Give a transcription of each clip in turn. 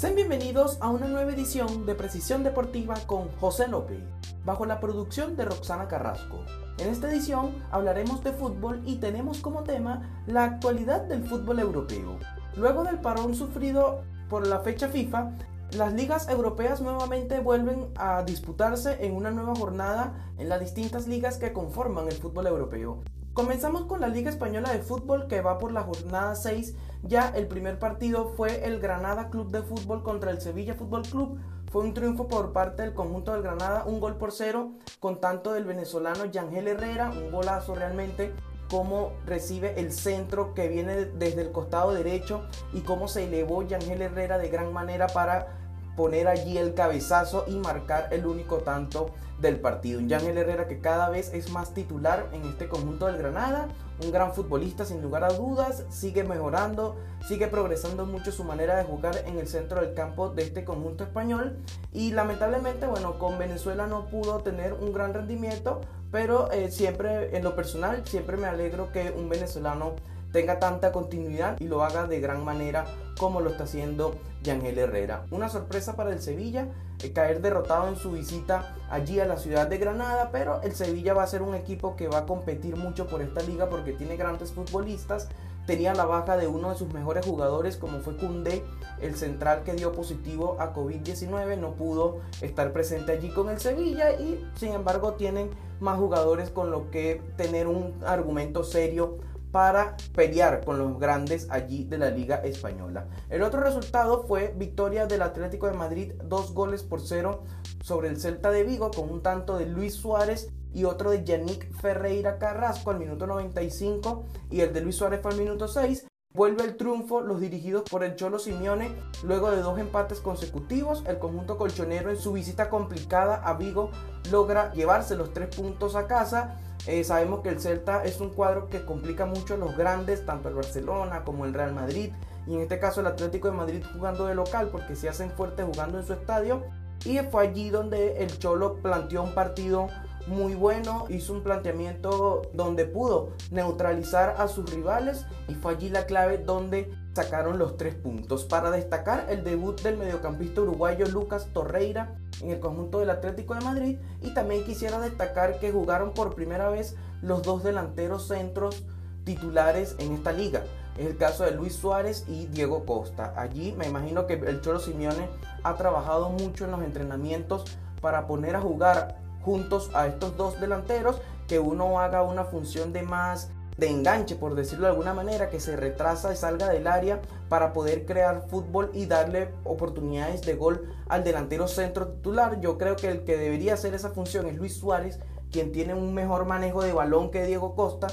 Sean bienvenidos a una nueva edición de Precisión Deportiva con José López, bajo la producción de Roxana Carrasco. En esta edición hablaremos de fútbol y tenemos como tema la actualidad del fútbol europeo. Luego del parón sufrido por la fecha FIFA, las ligas europeas nuevamente vuelven a disputarse en una nueva jornada en las distintas ligas que conforman el fútbol europeo. Comenzamos con la Liga Española de Fútbol que va por la jornada 6. Ya el primer partido fue el Granada Club de Fútbol contra el Sevilla Fútbol Club. Fue un triunfo por parte del conjunto del Granada, un gol por cero, con tanto del venezolano Yangel Herrera, un golazo realmente, cómo recibe el centro que viene desde el costado derecho y cómo se elevó Yangel Herrera de gran manera para poner allí el cabezazo y marcar el único tanto del partido. Un Yangel Herrera que cada vez es más titular en este conjunto del Granada, un gran futbolista sin lugar a dudas, sigue mejorando, sigue progresando mucho su manera de jugar en el centro del campo de este conjunto español. Y lamentablemente, bueno, con Venezuela no pudo tener un gran rendimiento, pero eh, siempre en lo personal, siempre me alegro que un venezolano tenga tanta continuidad y lo haga de gran manera como lo está haciendo Yangel Herrera. Una sorpresa para el Sevilla, eh, caer derrotado en su visita allí a la ciudad de Granada, pero el Sevilla va a ser un equipo que va a competir mucho por esta liga porque tiene grandes futbolistas. Tenía la baja de uno de sus mejores jugadores como fue Kunde, el central que dio positivo a COVID-19, no pudo estar presente allí con el Sevilla y sin embargo tienen más jugadores con lo que tener un argumento serio para pelear con los grandes allí de la Liga Española. El otro resultado fue victoria del Atlético de Madrid, dos goles por cero sobre el Celta de Vigo, con un tanto de Luis Suárez y otro de Yannick Ferreira Carrasco al minuto 95 y el de Luis Suárez fue al minuto 6. Vuelve el triunfo los dirigidos por el Cholo Simeone luego de dos empates consecutivos. El conjunto colchonero en su visita complicada a Vigo logra llevarse los tres puntos a casa eh, sabemos que el Celta es un cuadro que complica mucho a los grandes, tanto el Barcelona como el Real Madrid, y en este caso el Atlético de Madrid jugando de local porque se hacen fuertes jugando en su estadio. Y fue allí donde el Cholo planteó un partido muy bueno, hizo un planteamiento donde pudo neutralizar a sus rivales y fue allí la clave donde sacaron los tres puntos. Para destacar el debut del mediocampista uruguayo Lucas Torreira en el conjunto del Atlético de Madrid y también quisiera destacar que jugaron por primera vez los dos delanteros centros titulares en esta liga. Es el caso de Luis Suárez y Diego Costa. Allí me imagino que el Cholo Simeone ha trabajado mucho en los entrenamientos para poner a jugar juntos a estos dos delanteros, que uno haga una función de más de enganche, por decirlo de alguna manera, que se retrasa y salga del área para poder crear fútbol y darle oportunidades de gol al delantero centro titular. Yo creo que el que debería hacer esa función es Luis Suárez, quien tiene un mejor manejo de balón que Diego Costa,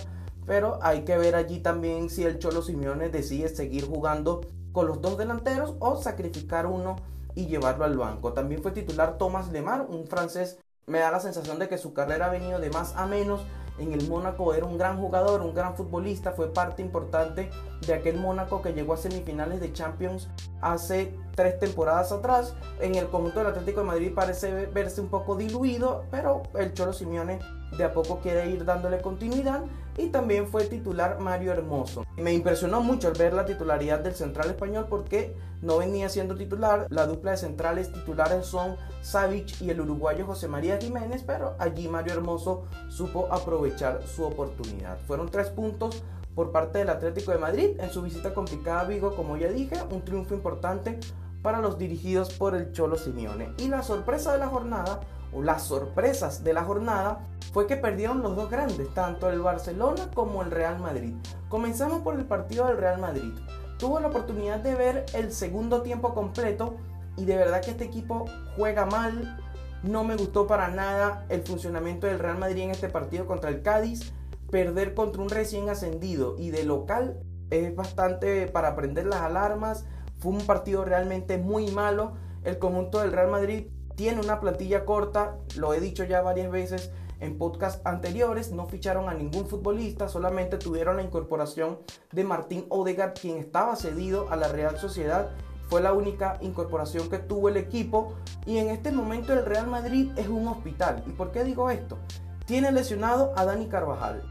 pero hay que ver allí también si el Cholo Simeone decide seguir jugando con los dos delanteros o sacrificar uno y llevarlo al banco. También fue titular Thomas Lemar, un francés me da la sensación de que su carrera ha venido de más a menos. En el Mónaco era un gran jugador, un gran futbolista, fue parte importante de aquel Mónaco que llegó a semifinales de Champions hace tres temporadas atrás. En el conjunto del Atlético de Madrid parece verse un poco diluido, pero el Cholo Simeone de a poco quiere ir dándole continuidad y también fue titular Mario Hermoso. Me impresionó mucho al ver la titularidad del central español porque no venía siendo titular. La dupla de centrales titulares son Savic y el uruguayo José María Jiménez, pero allí Mario Hermoso supo aprovechar su oportunidad. Fueron tres puntos por parte del Atlético de Madrid en su visita complicada a Vigo, como ya dije, un triunfo importante para los dirigidos por el Cholo Simeone. Y la sorpresa de la jornada, las sorpresas de la jornada, fue que perdieron los dos grandes, tanto el Barcelona como el Real Madrid. Comenzamos por el partido del Real Madrid. Tuvo la oportunidad de ver el segundo tiempo completo y de verdad que este equipo juega mal. No me gustó para nada el funcionamiento del Real Madrid en este partido contra el Cádiz. Perder contra un recién ascendido y de local es bastante para prender las alarmas fue un partido realmente muy malo. El conjunto del Real Madrid tiene una plantilla corta, lo he dicho ya varias veces en podcast anteriores, no ficharon a ningún futbolista, solamente tuvieron la incorporación de Martín Odegaard, quien estaba cedido a la Real Sociedad. Fue la única incorporación que tuvo el equipo y en este momento el Real Madrid es un hospital. ¿Y por qué digo esto? Tiene lesionado a Dani Carvajal.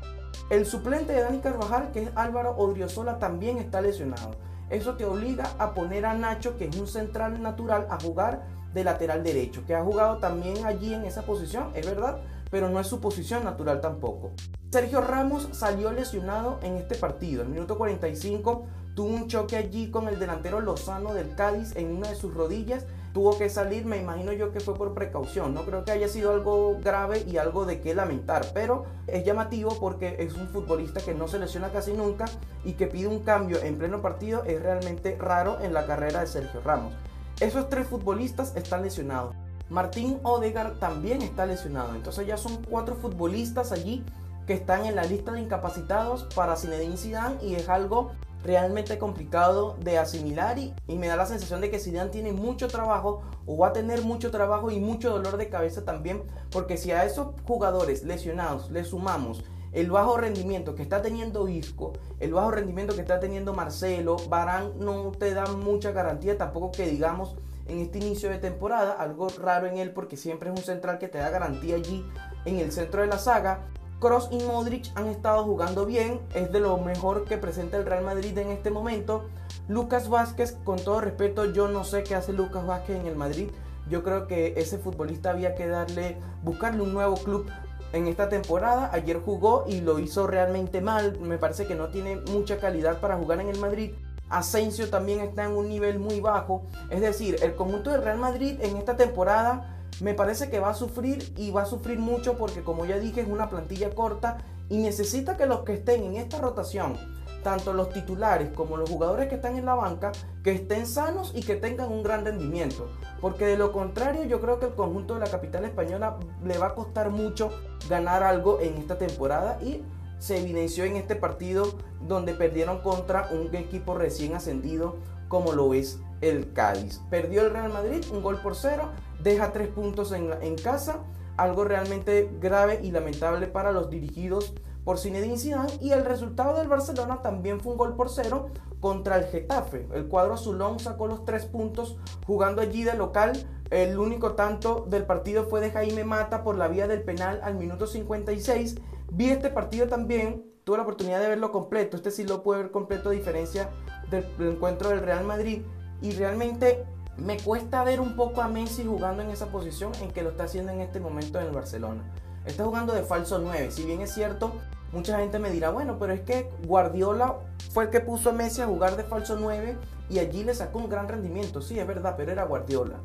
El suplente de Dani Carvajal, que es Álvaro Odriozola, también está lesionado. eso te obliga a poner a Nacho, que es un central natural, a jugar de lateral derecho, que ha jugado también allí en esa posición, es verdad, pero no es su posición natural tampoco. Sergio Ramos salió lesionado en este partido. El minuto 45 tuvo un choque allí con el delantero Lozano del Cádiz en una de sus rodillas. Tuvo que salir, me imagino yo que fue por precaución. No creo que haya sido algo grave y algo de qué lamentar, pero es llamativo porque es un futbolista que no se lesiona casi nunca y que pide un cambio en pleno partido. Es realmente raro en la carrera de Sergio Ramos. Esos tres futbolistas están lesionados. Martín Odegar también está lesionado. Entonces ya son cuatro futbolistas allí que están en la lista de incapacitados para Zinedine Zidane y es algo realmente complicado de asimilar y, me da la sensación de que Zidane tiene mucho trabajo o va a tener mucho trabajo y mucho dolor de cabeza también porque si a esos jugadores lesionados le sumamos el bajo rendimiento que está teniendo Isco, el bajo rendimiento que está teniendo Marcelo, Barán no te da mucha garantía tampoco que digamos en este inicio de temporada, algo raro en él porque siempre es un central que te da garantía allí en el centro de la saga. Cross y Modric han estado jugando bien, es de lo mejor que presenta el Real Madrid en este momento. Lucas Vázquez, con todo respeto, yo no sé qué hace Lucas Vázquez en el Madrid. Yo creo que ese futbolista había que darle, buscarle un nuevo club en esta temporada. Ayer jugó y lo hizo realmente mal. Me parece que no tiene mucha calidad para jugar en el Madrid. Asensio también está en un nivel muy bajo. Es decir, el conjunto del Real Madrid en esta temporada me parece que va a sufrir y va a sufrir mucho porque como ya dije es una plantilla corta y necesita que los que estén en esta rotación, tanto los titulares como los jugadores que están en la banca, que estén sanos y que tengan un gran rendimiento. Porque de lo contrario yo creo que el conjunto de la capital española le va a costar mucho ganar algo en esta temporada y se evidenció en este partido donde perdieron contra un equipo recién ascendido como lo es el Cádiz. Perdió el Real Madrid un gol por cero, deja tres puntos en, casa, algo realmente grave y lamentable para los dirigidos por Zinedine Zidane y el resultado del Barcelona también fue un gol por cero contra el Getafe. El cuadro azulón sacó los tres puntos jugando allí de local. El único tanto del partido fue de Jaime Mata por la vía del penal al minuto 56. Vi este partido también, tuve la oportunidad de verlo completo. Este sí lo pude ver completo a diferencia del encuentro del Real Madrid. Y realmente me cuesta ver un poco a Messi jugando en esa posición en que lo está haciendo en este momento en el Barcelona. Está jugando de falso 9. Si bien es cierto, mucha gente me dirá, bueno, pero es que Guardiola fue el que puso a Messi a jugar de falso 9 y allí le sacó un gran rendimiento. Sí, es verdad, pero era Guardiola.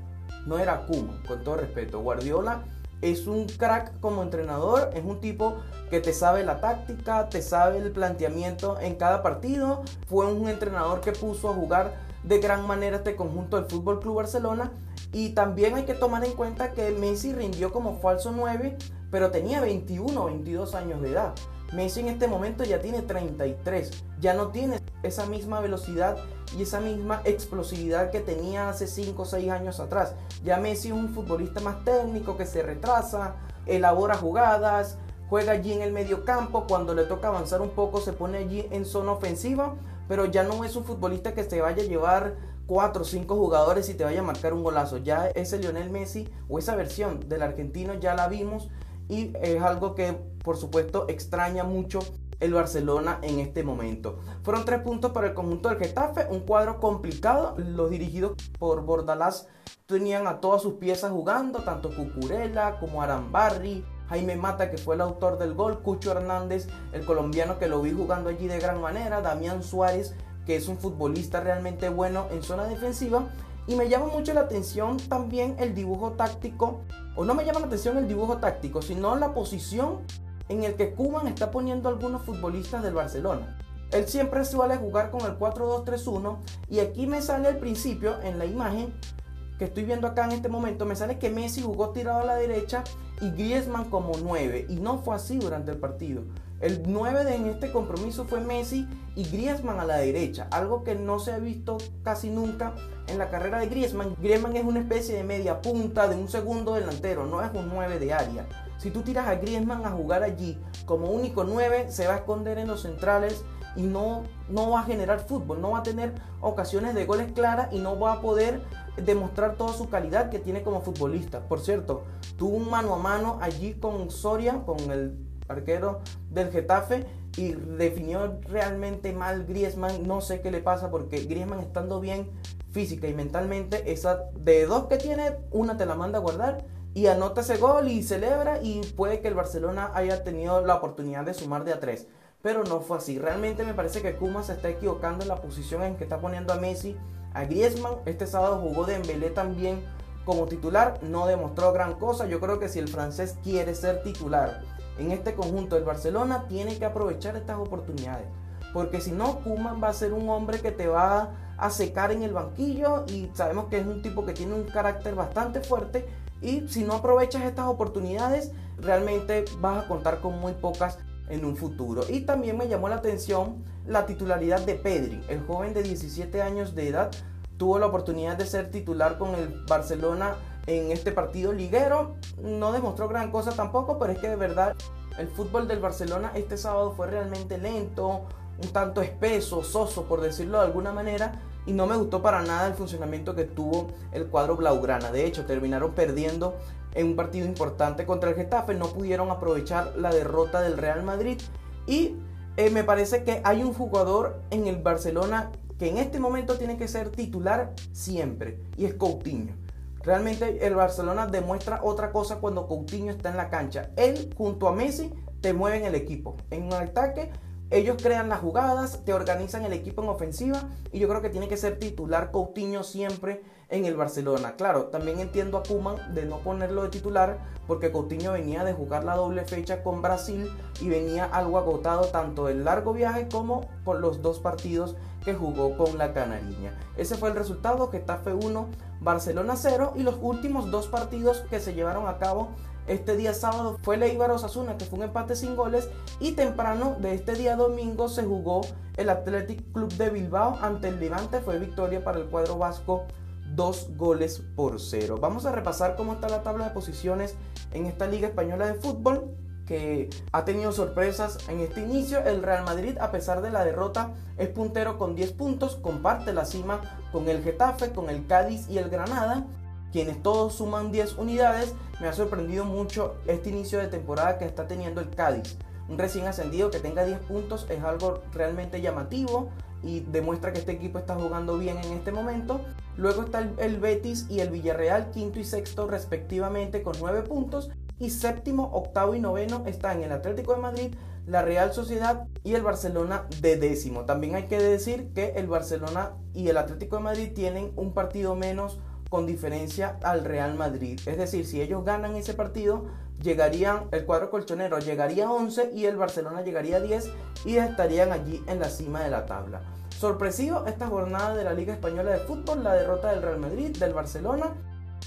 No era Kuma, con todo respeto. Guardiola es un crack como entrenador, es un tipo que te sabe la táctica, te sabe el planteamiento en cada partido. Fue un entrenador que puso a jugar de gran manera este conjunto del Fútbol Club Barcelona. Y también hay que tomar en cuenta que Messi rindió como falso 9, pero tenía 21 o 22 años de edad. Messi en este momento ya tiene 33, ya no tiene esa misma velocidad y esa misma explosividad que tenía hace 5 o 6 años atrás. Ya Messi es un futbolista más técnico que se retrasa, elabora jugadas, juega allí en el medio campo, cuando le toca avanzar un poco se pone allí en zona ofensiva, pero ya no es un futbolista que se vaya a llevar 4 o 5 jugadores y te vaya a marcar un golazo. Ya ese Lionel Messi o esa versión del argentino ya la vimos y es algo que por supuesto extraña mucho el Barcelona en este momento. Fueron tres puntos para el conjunto del Getafe, un cuadro complicado. Los dirigidos por Bordalás tenían a todas sus piezas jugando, tanto Cucurella como Arambarri, Jaime Mata, que fue el autor del gol, Cucho Hernández, el colombiano que lo vi jugando allí de gran manera, Damián Suárez, que es un futbolista realmente bueno en zona defensiva. Y me llama mucho la atención también el dibujo táctico, o no me llama la atención el dibujo táctico, sino la posición en el que Cuban está poniendo algunos futbolistas del Barcelona. Él siempre suele jugar con el 4-2-3-1 y aquí me sale al principio en la imagen que estoy viendo acá en este momento, me sale que Messi jugó tirado a la derecha y Griezmann como 9 y no fue así durante el partido. El 9 de en este compromiso fue Messi y Griezmann a la derecha, algo que no se ha visto casi nunca en la carrera de Griezmann. Griezmann es una especie de media punta de un segundo delantero, no es un 9 de área. Si tú tiras a Griezmann a jugar allí como único 9, se va a esconder en los centrales y no, no va a generar fútbol, no va a tener ocasiones de goles claras y no va a poder demostrar toda su calidad que tiene como futbolista. Por cierto, tuvo un mano a mano allí con Soria, con el arquero del Getafe, y definió realmente mal Griezmann. No sé qué le pasa porque Griezmann estando bien física y mentalmente, esa de dos que tiene, una te la manda a guardar y anota ese gol y celebra y puede que el Barcelona haya tenido la oportunidad de sumar de a tres. Pero no fue así. Realmente me parece que Kuma se está equivocando en la posición en que está poniendo a Messi, a Griezmann. Este sábado jugó Dembélé también como titular, no demostró gran cosa. Yo creo que si el francés quiere ser titular en este conjunto del Barcelona, tiene que aprovechar estas oportunidades. Porque si no, Kuman va a ser un hombre que te va a secar en el banquillo y sabemos que es un tipo que tiene un carácter bastante fuerte y si no aprovechas estas oportunidades, realmente vas a contar con muy pocas en un futuro. Y también me llamó la atención la titularidad de Pedri, el joven de 17 años de edad, tuvo la oportunidad de ser titular con el Barcelona en este partido liguero. No demostró gran cosa tampoco, pero es que de verdad el fútbol del Barcelona este sábado fue realmente lento, un tanto espeso, soso, por decirlo de alguna manera, y no me gustó para nada el funcionamiento que tuvo el cuadro Blaugrana. De hecho, terminaron perdiendo en un partido importante contra el Getafe, no pudieron aprovechar la derrota del Real Madrid y eh, me parece que hay un jugador en el Barcelona que en este momento tiene que ser titular siempre y es Coutinho. Realmente el Barcelona demuestra otra cosa cuando Coutinho está en la cancha. Él junto a Messi te mueven el equipo. En un ataque ellos crean las jugadas, te organizan el equipo en ofensiva y yo creo que tiene que ser titular Coutinho siempre en el Barcelona. Claro, también entiendo a Kuman de no ponerlo de titular porque Coutinho venía de jugar la doble fecha con Brasil y venía algo agotado tanto del largo viaje como por los dos partidos que jugó con la Canariña. Ese fue el resultado, Getafe 1, Barcelona 0 y los últimos dos partidos que se llevaron a cabo este día sábado fue el Eibar Osasuna, que fue un empate sin goles. Y temprano de este día domingo se jugó el Athletic Club de Bilbao ante el Levante. Fue victoria para el cuadro vasco, dos goles por cero. Vamos a repasar cómo está la tabla de posiciones en esta Liga Española de Fútbol que ha tenido sorpresas en este inicio. El Real Madrid, a pesar de la derrota, es puntero con 10 puntos, comparte la cima con el Getafe, con el Cádiz y el Granada quienes todos suman 10 unidades. Me ha sorprendido mucho este inicio de temporada que está teniendo el Cádiz. Un recién ascendido que tenga 10 puntos es algo realmente llamativo y demuestra que este equipo está jugando bien en este momento. Luego está el, Betis y el Villarreal, quinto y sexto respectivamente con 9 puntos. Y séptimo, octavo y noveno están el Atlético de Madrid, la Real Sociedad y el Barcelona de décimo. También hay que decir que el Barcelona y el Atlético de Madrid tienen un partido menos con diferencia al Real Madrid. Es decir, si ellos ganan ese partido, llegarían, el cuadro colchonero llegaría a 11 y el Barcelona llegaría a 10 y estarían allí en la cima de la tabla. Sorpresivo esta jornada de la Liga Española de Fútbol, la derrota del Real Madrid, del Barcelona.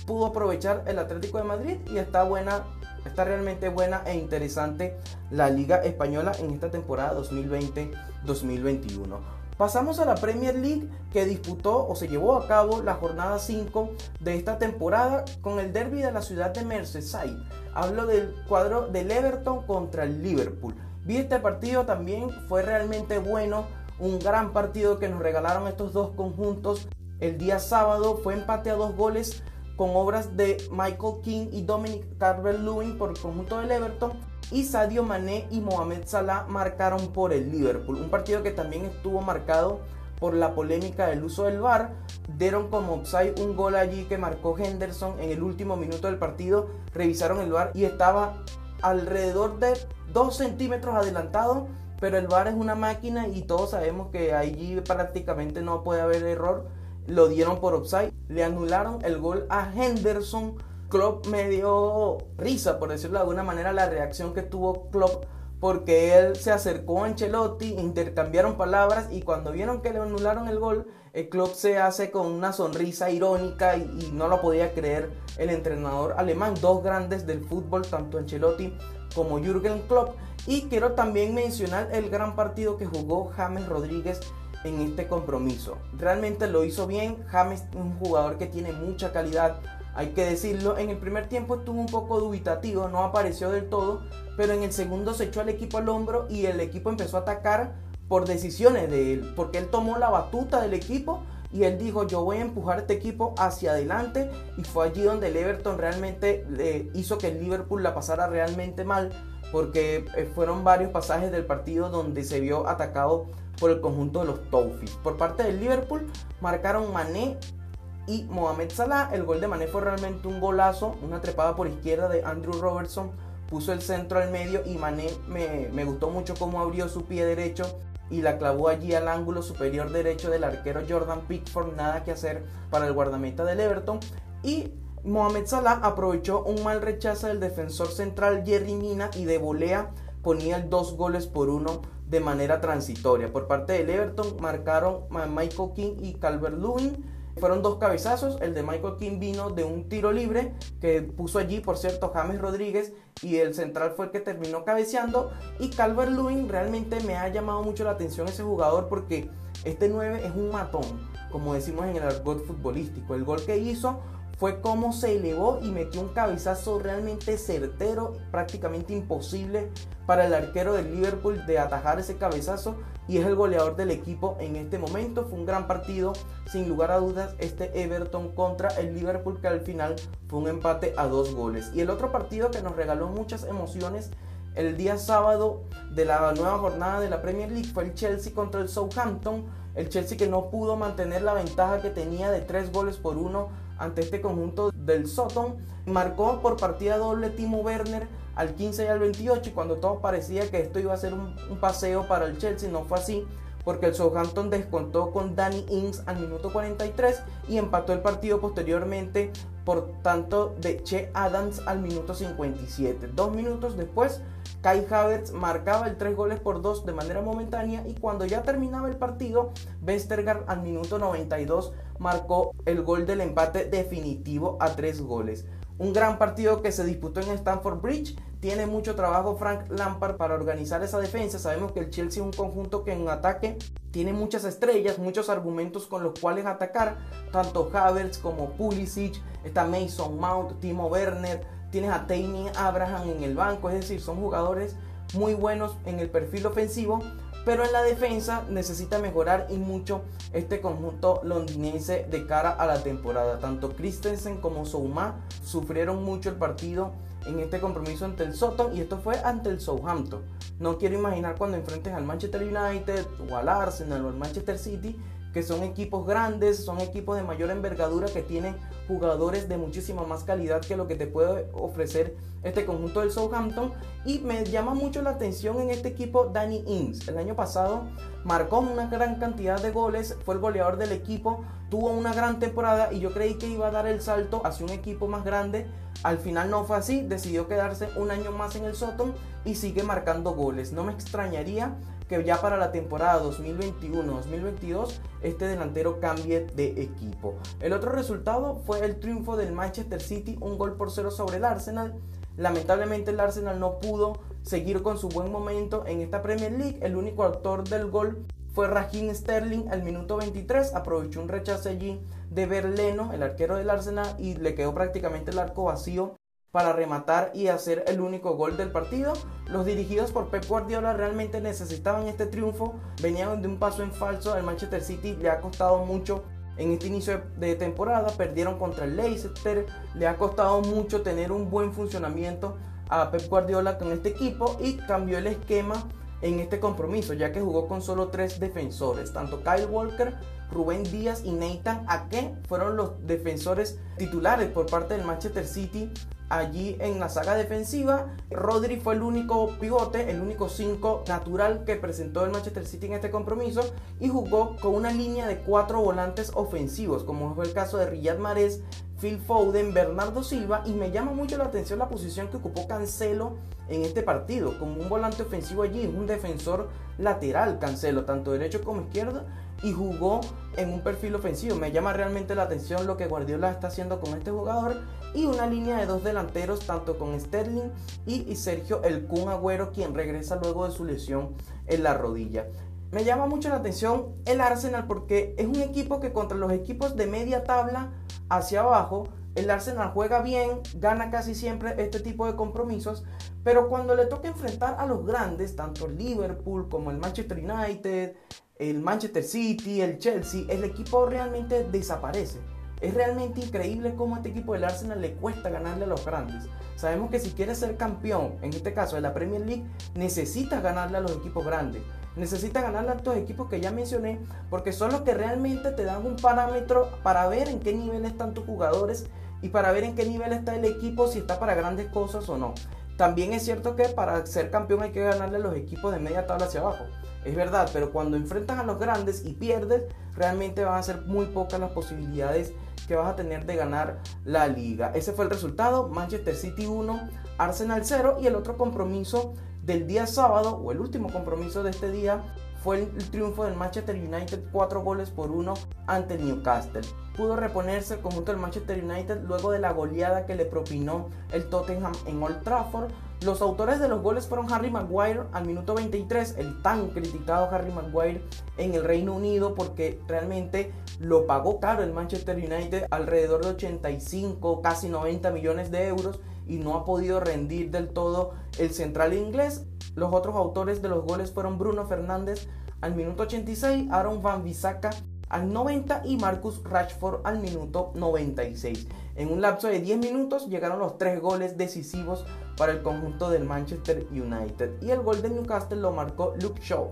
Pudo aprovechar el Atlético de Madrid y está buena, está realmente buena e interesante la Liga Española en esta temporada 2020-2021. Pasamos a la Premier League que disputó o se llevó a cabo la jornada 5 de esta temporada con el derby de la ciudad de Merseyside. Hablo del cuadro del Everton contra el Liverpool. Vi este partido también, fue realmente bueno, un gran partido que nos regalaron estos dos conjuntos. El día sábado fue empate a dos goles con obras de Michael King y Dominic Calvert-Lewin por el conjunto del Everton y Sadio Mané y Mohamed Salah marcaron por el Liverpool. Un partido que también estuvo marcado por la polémica del uso del VAR. Dieron como offside un gol allí que marcó Henderson en el último minuto del partido. Revisaron el VAR y estaba alrededor de 2 centímetros adelantado. Pero el VAR es una máquina y todos sabemos que allí prácticamente no puede haber error. Lo dieron por offside. Le anularon el gol a Henderson Klopp me dio risa, por decirlo de alguna manera, la reacción que tuvo Klopp porque él se acercó a Ancelotti, intercambiaron palabras y cuando vieron que le anularon el gol, el Klopp se hace con una sonrisa irónica y, no lo podía creer el entrenador alemán, dos grandes del fútbol, tanto Ancelotti como Jürgen Klopp. Y quiero también mencionar el gran partido que jugó James Rodríguez en este compromiso. Realmente lo hizo bien, James es un jugador que tiene mucha calidad, hay que decirlo, en el primer tiempo estuvo un poco dubitativo, no apareció del todo, pero en el segundo se echó al equipo al hombro y el equipo empezó a atacar por decisiones de él, porque él tomó la batuta del equipo y él dijo yo voy a empujar este equipo hacia adelante y fue allí donde el Everton realmente le hizo que el Liverpool la pasara realmente mal porque eh, fueron varios pasajes del partido donde se vio atacado por el conjunto de los Toffees. Por parte del Liverpool marcaron Mané y Mohamed Salah. El gol de Mané fue realmente un golazo, una trepada por izquierda de Andrew Robertson. Puso el centro al medio y Mané me, me gustó mucho cómo abrió su pie derecho y la clavó allí al ángulo superior derecho del arquero Jordan Pickford. Nada que hacer para el guardameta del Everton. Y Mohamed Salah aprovechó un mal rechazo del defensor central Jerry Mina y de volea ponía el dos goles por uno de manera transitoria. Por parte del Everton marcaron Michael King y Calvert Lewin. Fueron dos cabezazos. El de Michael King vino de un tiro libre que puso allí, por cierto, James Rodríguez. Y el central fue el que terminó cabeceando. Y Calvert Lewin realmente me ha llamado mucho la atención ese jugador porque este 9 es un matón, como decimos en el argot futbolístico. El gol que hizo fue cómo se elevó y metió un cabezazo realmente certero, prácticamente imposible para el arquero del Liverpool de atajar ese cabezazo y es el goleador del equipo en este momento. Fue un gran partido, sin lugar a dudas, este Everton contra el Liverpool que al final fue un empate a dos goles. Y el otro partido que nos regaló muchas emociones el día sábado de la nueva jornada de la Premier League fue el Chelsea contra el Southampton. El Chelsea que no pudo mantener la ventaja que tenía de tres goles por uno ante este conjunto del Soton. Marcó por partida doble Timo Werner al 15 y al 28 y cuando todo parecía que esto iba a ser un, paseo para el Chelsea, no fue así porque el Southampton descontó con Danny Ings al minuto 43 y empató el partido posteriormente por tanto de Che Adams al minuto 57. Dos minutos después, Kai Havertz marcaba el 3 goles por 2 de manera momentánea y cuando ya terminaba el partido, Westergaard al minuto 92 marcó el gol del empate definitivo a 3 goles. Un gran partido que se disputó en Stamford Bridge. Tiene mucho trabajo Frank Lampard para organizar esa defensa. Sabemos que el Chelsea es un conjunto que en ataque tiene muchas estrellas, muchos argumentos con los cuales atacar. Tanto Havertz como Pulisic, está Mason Mount, Timo Werner, tienes a Tammy Abraham en el banco. Es decir, son jugadores muy buenos en el perfil ofensivo pero en la defensa necesita mejorar y mucho este conjunto londinense de cara a la temporada. Tanto Christensen como Souma sufrieron mucho el partido en este compromiso ante el Soton y esto fue ante el Southampton. No quiero imaginar cuando enfrentes al Manchester United o al Arsenal o al Manchester City que son equipos grandes, son equipos de mayor envergadura que tienen jugadores de muchísima más calidad que lo que te puede ofrecer este conjunto del Southampton. Y me llama mucho la atención en este equipo Danny Ings. El año pasado marcó una gran cantidad de goles, fue el goleador del equipo, tuvo una gran temporada y yo creí que iba a dar el salto hacia un equipo más grande. Al final no fue así, decidió quedarse un año más en el Soton y sigue marcando goles. No me extrañaría que ya para la temporada 2021-2022 este delantero cambie de equipo. El otro resultado fue el triunfo del Manchester City, un gol por cero sobre el Arsenal. Lamentablemente el Arsenal no pudo seguir con su buen momento en esta Premier League. El único autor del gol fue Raheem Sterling al minuto 23. Aprovechó un rechazo allí de Berleno, el arquero del Arsenal, y le quedó prácticamente el arco vacío para rematar y hacer el único gol del partido. Los dirigidos por Pep Guardiola realmente necesitaban este triunfo, venían de un paso en falso, al Manchester City le ha costado mucho en este inicio de temporada, perdieron contra el Leicester, le ha costado mucho tener un buen funcionamiento a Pep Guardiola con este equipo y cambió el esquema en este compromiso, ya que jugó con solo tres defensores, tanto Kyle Walker, Rubén Díaz y Nathan Ake fueron los defensores titulares por parte del Manchester City allí en la saga defensiva. Rodri fue el único pivote, el único 5 natural que presentó el Manchester City en este compromiso y jugó con una línea de cuatro volantes ofensivos, como fue el caso de Riyad Mahrez, Phil Foden, Bernardo Silva y me llama mucho la atención la posición que ocupó Cancelo en este partido, como un volante ofensivo allí, un defensor lateral Cancelo, tanto derecho como izquierdo y jugó en un perfil ofensivo. Me llama realmente la atención lo que Guardiola está haciendo con este jugador y una línea de dos delanteros tanto con Sterling y, Sergio El Kun Agüero quien regresa luego de su lesión en la rodilla. Me llama mucho la atención el Arsenal porque es un equipo que contra los equipos de media tabla hacia abajo el Arsenal juega bien, gana casi siempre este tipo de compromisos, pero cuando le toca enfrentar a los grandes, tanto el Liverpool como el Manchester United, el Manchester City, el Chelsea, el equipo realmente desaparece. Es realmente increíble cómo a este equipo del Arsenal le cuesta ganarle a los grandes. Sabemos que si quieres ser campeón, en este caso de la Premier League, necesitas ganarle a los equipos grandes. Necesitas ganarle a estos equipos que ya mencioné, porque son los que realmente te dan un parámetro para ver en qué nivel están tus jugadores y para ver en qué nivel está el equipo, si está para grandes cosas o no. También es cierto que para ser campeón hay que ganarle a los equipos de media tabla hacia abajo. Es verdad, pero cuando enfrentas a los grandes y pierdes, realmente van a ser muy pocas las posibilidades que vas a tener de ganar la liga. Ese fue el resultado, Manchester City 1, Arsenal 0 y el otro compromiso del día sábado o el último compromiso de este día fue el triunfo del Manchester United 4 goles por 1 ante Newcastle. Pudo reponerse el conjunto del Manchester United luego de la goleada que le propinó el Tottenham en Old Trafford. Los autores de los goles fueron Harry Maguire al minuto 23, el tan criticado Harry Maguire en el Reino Unido porque realmente lo pagó caro el Manchester United, alrededor de 85, casi 90 millones de euros y no ha podido rendir del todo el central inglés. Los otros autores de los goles fueron Bruno Fernández al minuto 86, Aaron Van Bissaka al 90 y Marcus Rashford al minuto 96. En un lapso de 10 minutos llegaron los tres goles decisivos para el conjunto del Manchester United y el gol de Newcastle lo marcó Luke Shaw.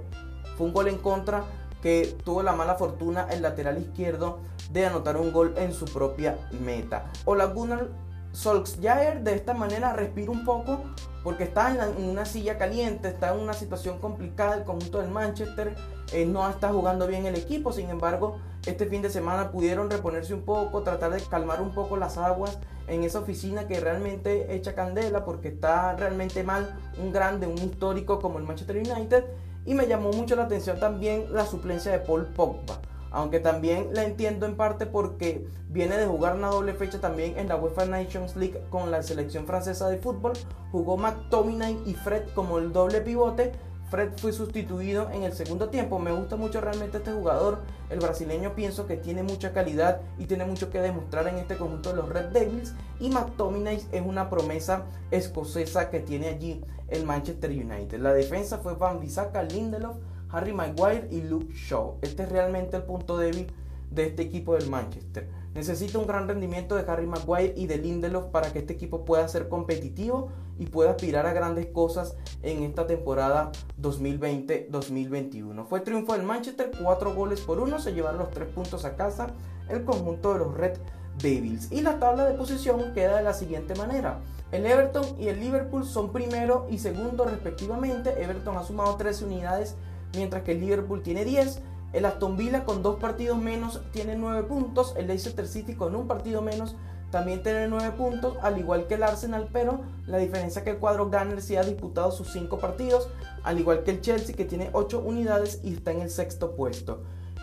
Fue un gol en contra que tuvo la mala fortuna el lateral izquierdo de anotar un gol en su propia meta. Ola Gunnar Solskjaer de esta manera respira un poco porque está en, una silla caliente, está en una situación complicada el conjunto del Manchester, eh, no está jugando bien el equipo, sin embargo este fin de semana pudieron reponerse un poco, tratar de calmar un poco las aguas en esa oficina que realmente echa candela porque está realmente mal un grande, un histórico como el Manchester United y me llamó mucho la atención también la suplencia de Paul Pogba aunque también la entiendo en parte porque viene de jugar una doble fecha también en la UEFA Nations League con la selección francesa de fútbol. Jugó McTominay y Fred como el doble pivote. Fred fue sustituido en el segundo tiempo. Me gusta mucho realmente este jugador. El brasileño pienso que tiene mucha calidad y tiene mucho que demostrar en este conjunto de los Red Devils. Y McTominay es una promesa escocesa que tiene allí el Manchester United. La defensa fue Van Bissaka, Lindelof, Harry Maguire y Luke Shaw. Este es realmente el punto débil de este equipo del Manchester. Necesita un gran rendimiento de Harry Maguire y de Lindelof para que este equipo pueda ser competitivo y pueda aspirar a grandes cosas en esta temporada 2020-2021. Fue triunfo del Manchester, 4 goles por 1, se llevaron los 3 puntos a casa el conjunto de los Red Devils. Y la tabla de posición queda de la siguiente manera. El Everton y el Liverpool son primero y segundo respectivamente. Everton ha sumado 13 unidades mientras que el Liverpool tiene 10. El Aston Villa con dos partidos menos tiene 9 puntos. El Leicester City con un partido menos también tiene 9 puntos, al igual que el Arsenal, pero la diferencia es que el cuadro Gunner sí ha disputado sus 5 partidos, al igual que el Chelsea que tiene 8 unidades y está en el sexto puesto.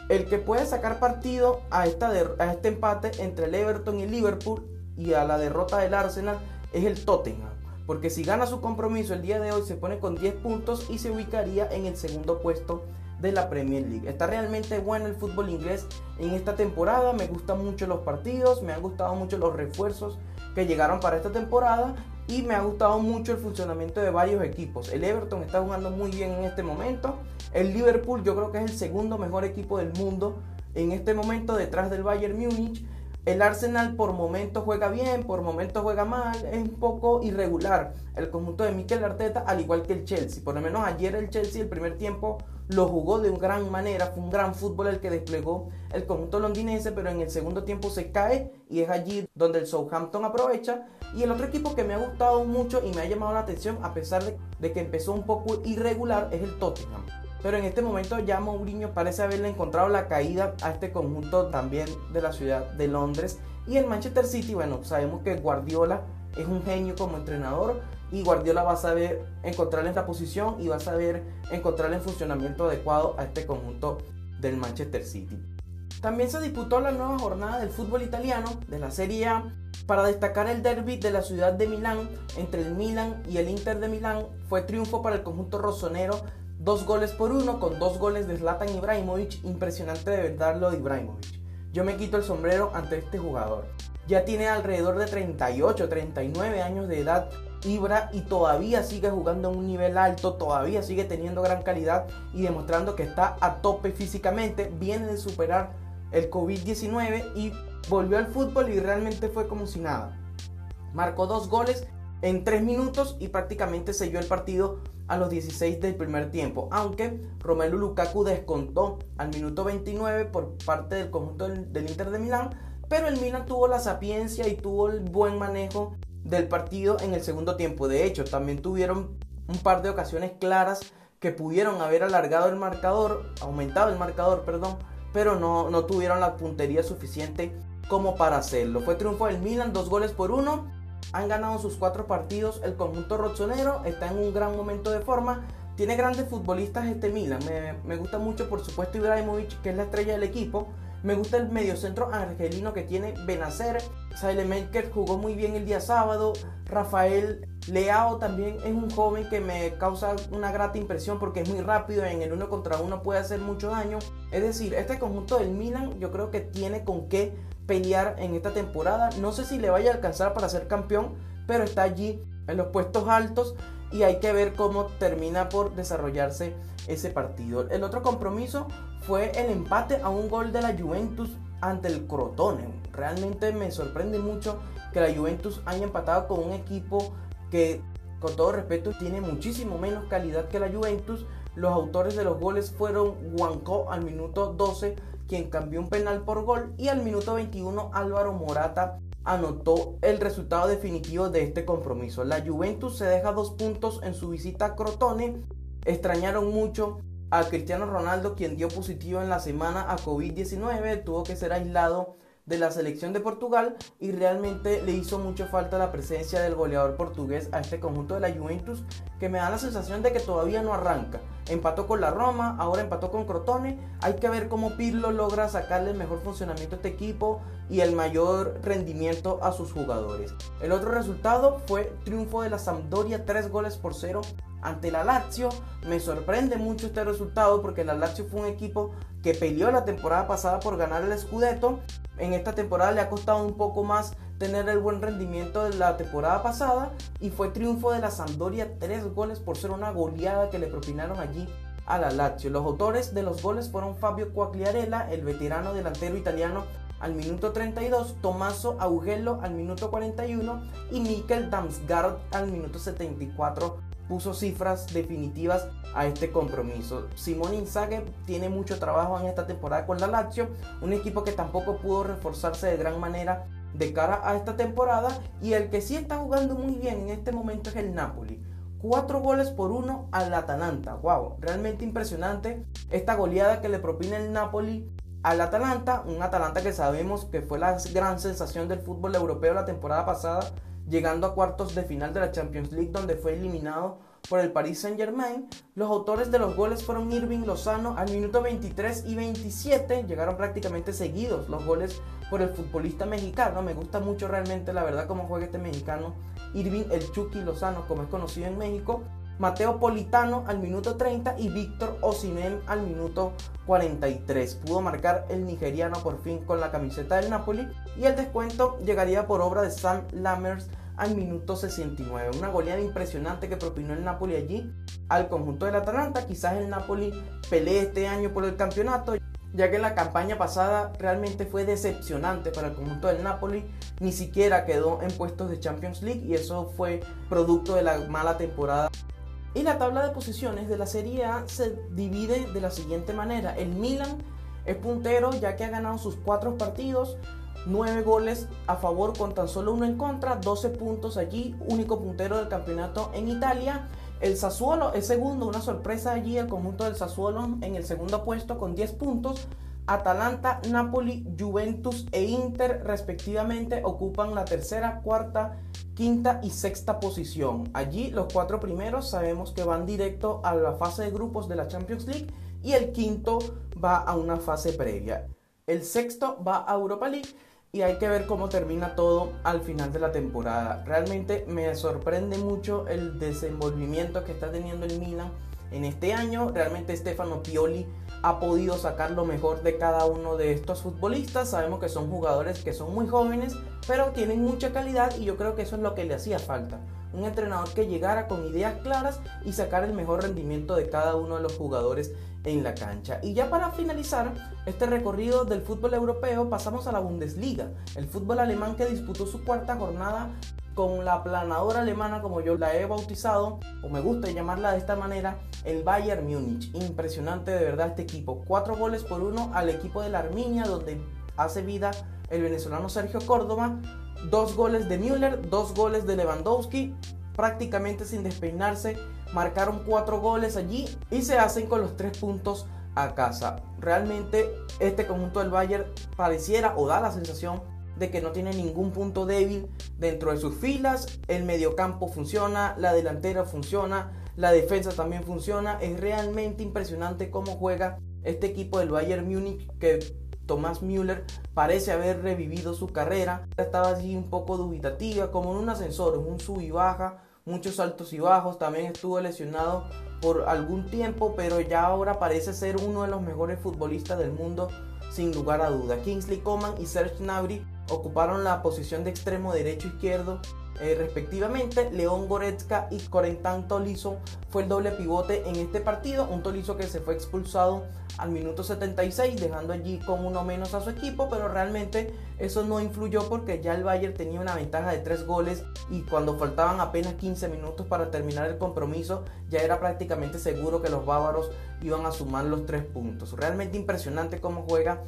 El que puede sacar partido a, esta a este empate entre el Everton y el Liverpool y a la derrota del Arsenal es el Tottenham porque si gana su compromiso el día de hoy se pone con 10 puntos y se ubicaría en el segundo puesto de la Premier League. Está realmente bueno el fútbol inglés en esta temporada, me gustan mucho los partidos, me han gustado mucho los refuerzos que llegaron para esta temporada y me ha gustado mucho el funcionamiento de varios equipos. El Everton está jugando muy bien en este momento, el Liverpool yo creo que es el segundo mejor equipo del mundo en este momento detrás del Bayern Múnich el Arsenal por momentos juega bien, por momentos juega mal, es un poco irregular el conjunto de Mikel Arteta, al igual que el Chelsea. Por lo menos ayer el Chelsea el primer tiempo lo jugó de una gran manera, fue un gran fútbol el que desplegó el conjunto londinense, pero en el segundo tiempo se cae y es allí donde el Southampton aprovecha. Y el otro equipo que me ha gustado mucho y me ha llamado la atención, a pesar de, de que empezó un poco irregular, es el Tottenham. Pero en este momento ya Mourinho parece haberle encontrado la caída a este conjunto también de la ciudad de Londres. Y el Manchester City, bueno, sabemos que Guardiola es un genio como entrenador y Guardiola va a saber encontrarle esta posición y va a saber encontrarle el funcionamiento adecuado a este conjunto del Manchester City. También se disputó la nueva jornada del fútbol italiano de la Serie A para destacar el derby de la ciudad de Milán entre el Milan y el Inter de Milán. Fue triunfo para el conjunto rosonero Dos goles por uno con dos goles de Zlatan Ibrahimovic. Impresionante de verdad lo de Ibrahimovic. Yo me quito el sombrero ante este jugador. Ya tiene alrededor de 38, 39 años de edad Ibra y todavía sigue jugando a un nivel alto, todavía sigue teniendo gran calidad y demostrando que está a tope físicamente. Viene de superar el COVID-19 y volvió al fútbol y realmente fue como si nada. Marcó dos goles en tres minutos y prácticamente selló el partido a los 16 del primer tiempo, aunque Romelu Lukaku descontó al minuto 29 por parte del conjunto del, Inter de Milán, pero el Milan tuvo la sapiencia y tuvo el buen manejo del partido en el segundo tiempo. De hecho, también tuvieron un par de ocasiones claras que pudieron haber alargado el marcador, aumentado el marcador, perdón, pero no, no tuvieron la puntería suficiente como para hacerlo. Fue triunfo del Milan, dos goles por uno han ganado sus cuatro partidos. El conjunto rossonero está en un gran momento de forma. Tiene grandes futbolistas este Milan. Me, gusta mucho, por supuesto, Ibrahimovic, que es la estrella del equipo. Me gusta el mediocentro argelino que tiene Benacer. Maker jugó muy bien el día sábado. Rafael Leao también es un joven que me causa una grata impresión porque es muy rápido. En el uno contra uno puede hacer mucho daño. Es decir, este conjunto del Milan yo creo que tiene con qué pelear en esta temporada. No sé si le vaya a alcanzar para ser campeón, pero está allí en los puestos altos y hay que ver cómo termina por desarrollarse ese partido. El otro compromiso fue el empate a un gol de la Juventus ante el Crotone. Realmente me sorprende mucho que la Juventus haya empatado con un equipo que con todo respeto tiene muchísimo menos calidad que la Juventus. Los autores de los goles fueron Juanco al minuto 12 quien cambió un penal por gol y al minuto 21 Álvaro Morata anotó el resultado definitivo de este compromiso. La Juventus se deja dos puntos en su visita a Crotone. Extrañaron mucho a Cristiano Ronaldo, quien dio positivo en la semana a COVID-19, tuvo que ser aislado de la selección de Portugal y realmente le hizo mucho falta la presencia del goleador portugués a este conjunto de la Juventus que me da la sensación de que todavía no arranca. Empató con la Roma, ahora empató con Crotone. Hay que ver cómo Pirlo logra sacarle el mejor funcionamiento a este equipo y el mayor rendimiento a sus jugadores. El otro resultado fue triunfo de la Sampdoria 3 goles por 0 ante la Lazio. Me sorprende mucho este resultado porque la Lazio fue un equipo que peleó la temporada pasada por ganar el Scudetto. En esta temporada le ha costado un poco más tener el buen rendimiento de la temporada pasada y fue triunfo de la Sampdoria 3 goles por ser una goleada que le propinaron allí a la Lazio. Los autores de los goles fueron Fabio Quagliarella, el veterano delantero italiano al minuto 32, Tommaso Augello al minuto 41 y Mikkel Damsgaard al minuto 74 puso cifras definitivas a este compromiso. Simón Inzaghi tiene mucho trabajo en esta temporada con la Lazio, un equipo que tampoco pudo reforzarse de gran manera de cara a esta temporada y el que sí está jugando muy bien en este momento es el Napoli. Cuatro goles por uno al Atalanta. Wow, realmente impresionante esta goleada que le propina el Napoli al Atalanta, un Atalanta que sabemos que fue la gran sensación del fútbol europeo la temporada pasada llegando a cuartos de final de la Champions League donde fue eliminado por el Paris Saint Germain. Los autores de los goles fueron Irving Lozano al minuto 23 y 27, llegaron prácticamente seguidos los goles por el futbolista mexicano. Me gusta mucho realmente la verdad cómo juega este mexicano, Irving El Chucky Lozano, como es conocido en México. Mateo Politano al minuto 30 y Víctor Osimhen al minuto 43. Pudo marcar el nigeriano por fin con la camiseta del Napoli y el descuento llegaría por obra de Sam Lammers al minuto 69. Una goleada impresionante que propinó el Napoli allí al conjunto del Atalanta. Quizás el Napoli pelee este año por el campeonato, ya que la campaña pasada realmente fue decepcionante para el conjunto del Napoli. Ni siquiera quedó en puestos de Champions League y eso fue producto de la mala temporada. Y la tabla de posiciones de la Serie A se divide de la siguiente manera. El Milan es puntero ya que ha ganado sus cuatro partidos 9 goles a favor con tan solo uno en contra, 12 puntos allí, único puntero del campeonato en Italia. El Sassuolo es segundo, una sorpresa allí, el conjunto del Sassuolo en el segundo puesto con 10 puntos. Atalanta, Napoli, Juventus e Inter respectivamente ocupan la tercera, cuarta, quinta y sexta posición. Allí los cuatro primeros sabemos que van directo a la fase de grupos de la Champions League y el quinto va a una fase previa. El sexto va a Europa League y hay que ver cómo termina todo al final de la temporada. Realmente me sorprende mucho el desenvolvimiento que está teniendo el Milan en este año. Realmente Stefano Pioli ha podido sacar lo mejor de cada uno de estos futbolistas. Sabemos que son jugadores que son muy jóvenes, pero tienen mucha calidad y yo creo que eso es lo que le hacía falta. Un entrenador que llegara con ideas claras y sacar el mejor rendimiento de cada uno de los jugadores en la cancha. Y ya para finalizar este recorrido del fútbol europeo pasamos a la Bundesliga, el fútbol alemán que disputó su cuarta jornada con la planadora alemana como yo la he bautizado o me gusta llamarla de esta manera el Bayern Múnich. Impresionante de verdad este equipo. Cuatro goles por uno al equipo de la Arminia donde hace vida el venezolano Sergio Córdoba. Dos goles de Müller dos goles de Lewandowski prácticamente sin despeinarse marcaron cuatro goles allí y se hacen con los tres puntos a casa. Realmente este conjunto del Bayern pareciera o da la sensación de que no tiene ningún punto débil dentro de sus filas. El mediocampo funciona, la delantera funciona, la defensa también funciona. Es realmente impresionante cómo juega este equipo del Bayern Múnich que Thomas Müller parece haber revivido su carrera. Estaba así un poco dubitativa, como en un ascensor, en un sub y baja muchos altos y bajos, también estuvo lesionado por algún tiempo, pero ya ahora parece ser uno de los mejores futbolistas del mundo sin lugar a duda. Kingsley Coman y Serge Gnabry ocuparon la posición de extremo derecho izquierdo eh, respectivamente. León Goretzka y Corentin Tolizo fue el doble pivote en este partido. Un Tolizo que se fue expulsado al minuto 76, dejando allí con uno menos a su equipo, pero realmente eso no influyó porque ya el Bayern tenía una ventaja de 3 goles y cuando faltaban apenas 15 minutos para terminar el compromiso, ya era prácticamente seguro que los bávaros iban a sumar los 3 puntos. Realmente impresionante cómo juega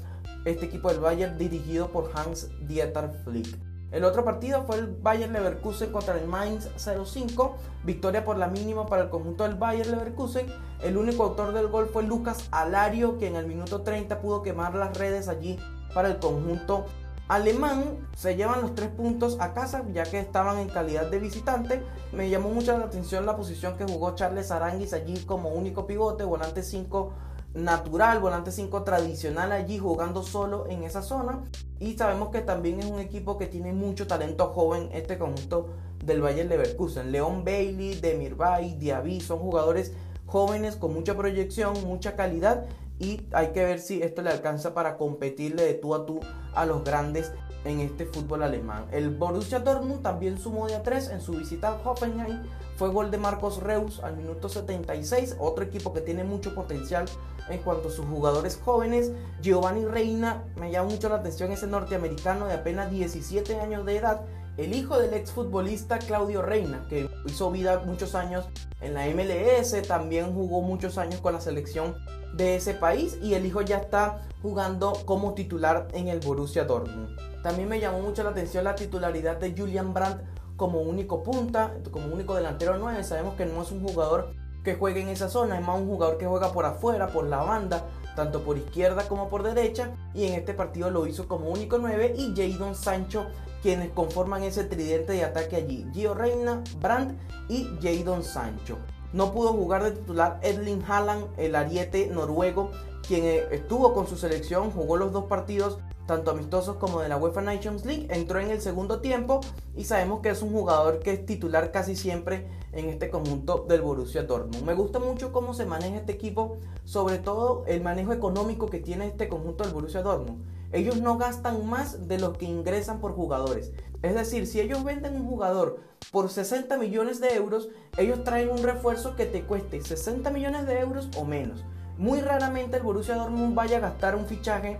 este equipo del Bayern dirigido por Hans Dieter Flick. El otro partido fue el Bayern Leverkusen contra el Mainz 05. Victoria por la mínima para el conjunto del Bayern Leverkusen. El único autor del gol fue Lucas Alario, que en el minuto 30 pudo quemar las redes allí para el conjunto alemán. Se llevan los tres puntos a casa, ya que estaban en calidad de visitante. Me llamó mucho la atención la posición que jugó Charles Aranguis allí como único pivote, volante 5 natural, volante 5 tradicional allí jugando solo en esa zona. Y sabemos que también es un equipo que tiene mucho talento joven, este conjunto del Bayern Leverkusen. León Bailey, Demir Bay, Diaby son jugadores jóvenes con mucha proyección, mucha calidad y hay que ver si esto le alcanza para competirle de tú a tú a los grandes en este fútbol alemán. El Borussia Dortmund también sumó de a 3 en su visita a Hoffenheim. Fue gol de Marcos Reus al minuto 76, otro equipo que tiene mucho potencial en cuanto a sus jugadores jóvenes. Giovanni Reina, me llama mucho la atención ese norteamericano de apenas 17 años de edad, el hijo del exfutbolista Claudio Reina, que hizo vida muchos años en la MLS, también jugó muchos años con la selección de ese país y el hijo ya está jugando como titular en el Borussia Dortmund. También me llamó mucho la atención la titularidad de Julian Brandt como único punta, como único delantero 9. Sabemos que no es un jugador que juegue en esa zona, es más un jugador que juega por afuera, por la banda, tanto por izquierda como por derecha. Y en este partido lo hizo como único 9 y Jadon Sancho quienes conforman ese tridente de ataque allí. Gio Reina, Brandt y Jadon Sancho. No pudo jugar de titular Edlin Haaland, el ariete noruego, quien eh, estuvo con su selección, jugó los dos partidos tanto amistosos como de la UEFA Nations League, entró en el segundo tiempo y sabemos que es un jugador que es titular casi siempre en este conjunto del Borussia Dortmund. Me gusta mucho cómo se maneja este equipo, sobre todo el manejo económico que tiene este conjunto del Borussia Dortmund. Ellos no gastan más de lo que ingresan por jugadores. Es decir, si ellos venden un jugador por 60 millones de euros, ellos traen un refuerzo que te cueste 60 millones de euros o menos. Muy raramente el Borussia Dortmund vaya a gastar un fichaje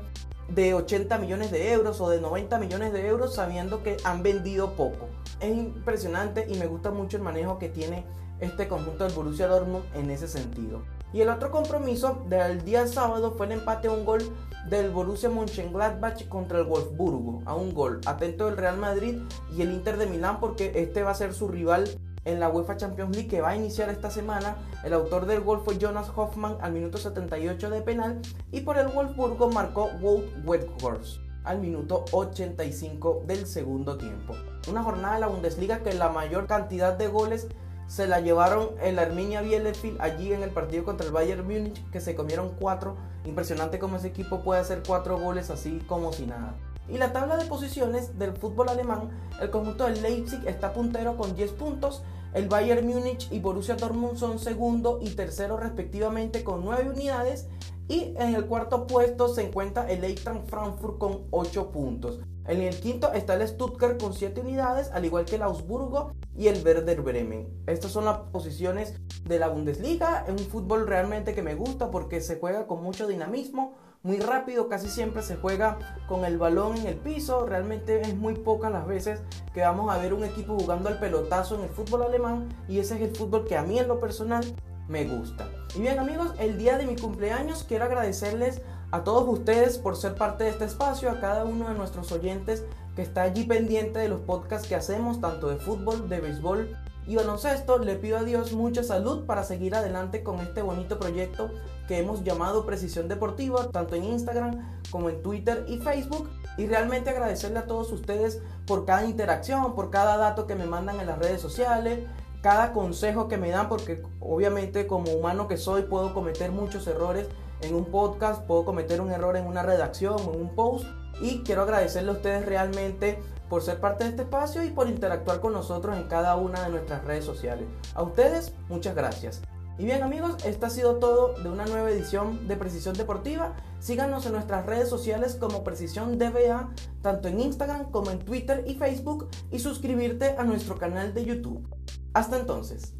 de 80 millones de euros o de 90 millones de euros sabiendo que han vendido poco. Es impresionante y me gusta mucho el manejo que tiene este conjunto del Borussia Dortmund en ese sentido. Y el otro compromiso del día sábado fue el empate a un gol del Borussia Mönchengladbach contra el Wolfsburgo, a un gol. Atento del Real Madrid y el Inter de Milán porque este va a ser su rival en la UEFA Champions League que va a iniciar esta semana. El autor del gol fue Jonas Hoffman al minuto 78 de penal y por el Wolfsburgo marcó Walt Weghorst al minuto 85 del segundo tiempo. Una jornada de la Bundesliga que la mayor cantidad de goles se la llevaron el Arminia Bielefeld allí en el partido contra el Bayern Múnich que se comieron cuatro. Impresionante como ese equipo puede hacer cuatro goles así como si nada. Y la tabla de posiciones del fútbol alemán, el conjunto del Leipzig está puntero con 10 puntos, el Bayern Múnich y Borussia Dortmund son segundo y tercero respectivamente con 9 unidades Y en el cuarto puesto se encuentra el Eintracht Frankfurt con 8 puntos. En el quinto está el Stuttgart con 7 unidades, al igual que el Augsburgo y el Werder Bremen. Estas son las posiciones de la Bundesliga. Es un fútbol realmente que me gusta porque se juega con mucho dinamismo, muy rápido, casi siempre se juega con el balón en el piso. Realmente es muy pocas las veces que vamos a ver un equipo jugando al pelotazo en el fútbol alemán y ese es el fútbol que a mí en lo personal me gusta. Y bien amigos, el día de mi cumpleaños quiero agradecerles a todos ustedes por ser parte de este espacio, a cada uno de nuestros oyentes que está allí pendiente de los podcasts que hacemos, tanto de fútbol, de béisbol y baloncesto. Le pido a Dios mucha salud para seguir adelante con este bonito proyecto que hemos llamado Precisión Deportiva, tanto en Instagram como en Twitter y Facebook. Y realmente agradecerle a todos ustedes por cada interacción, por cada dato que me mandan en las redes sociales, cada consejo que me dan, porque obviamente como humano que soy puedo cometer muchos errores en un podcast, puedo cometer un error en una redacción en un post. Y quiero agradecerle a ustedes realmente por ser parte de este espacio y por interactuar con nosotros en cada una de nuestras redes sociales. A ustedes, muchas gracias. Y bien amigos, esto ha sido todo de una nueva edición de Precisión Deportiva. Síganos en nuestras redes sociales como Precisión DBA, tanto en Instagram como en Twitter y Facebook, y suscribirte a nuestro canal de YouTube. Hasta entonces.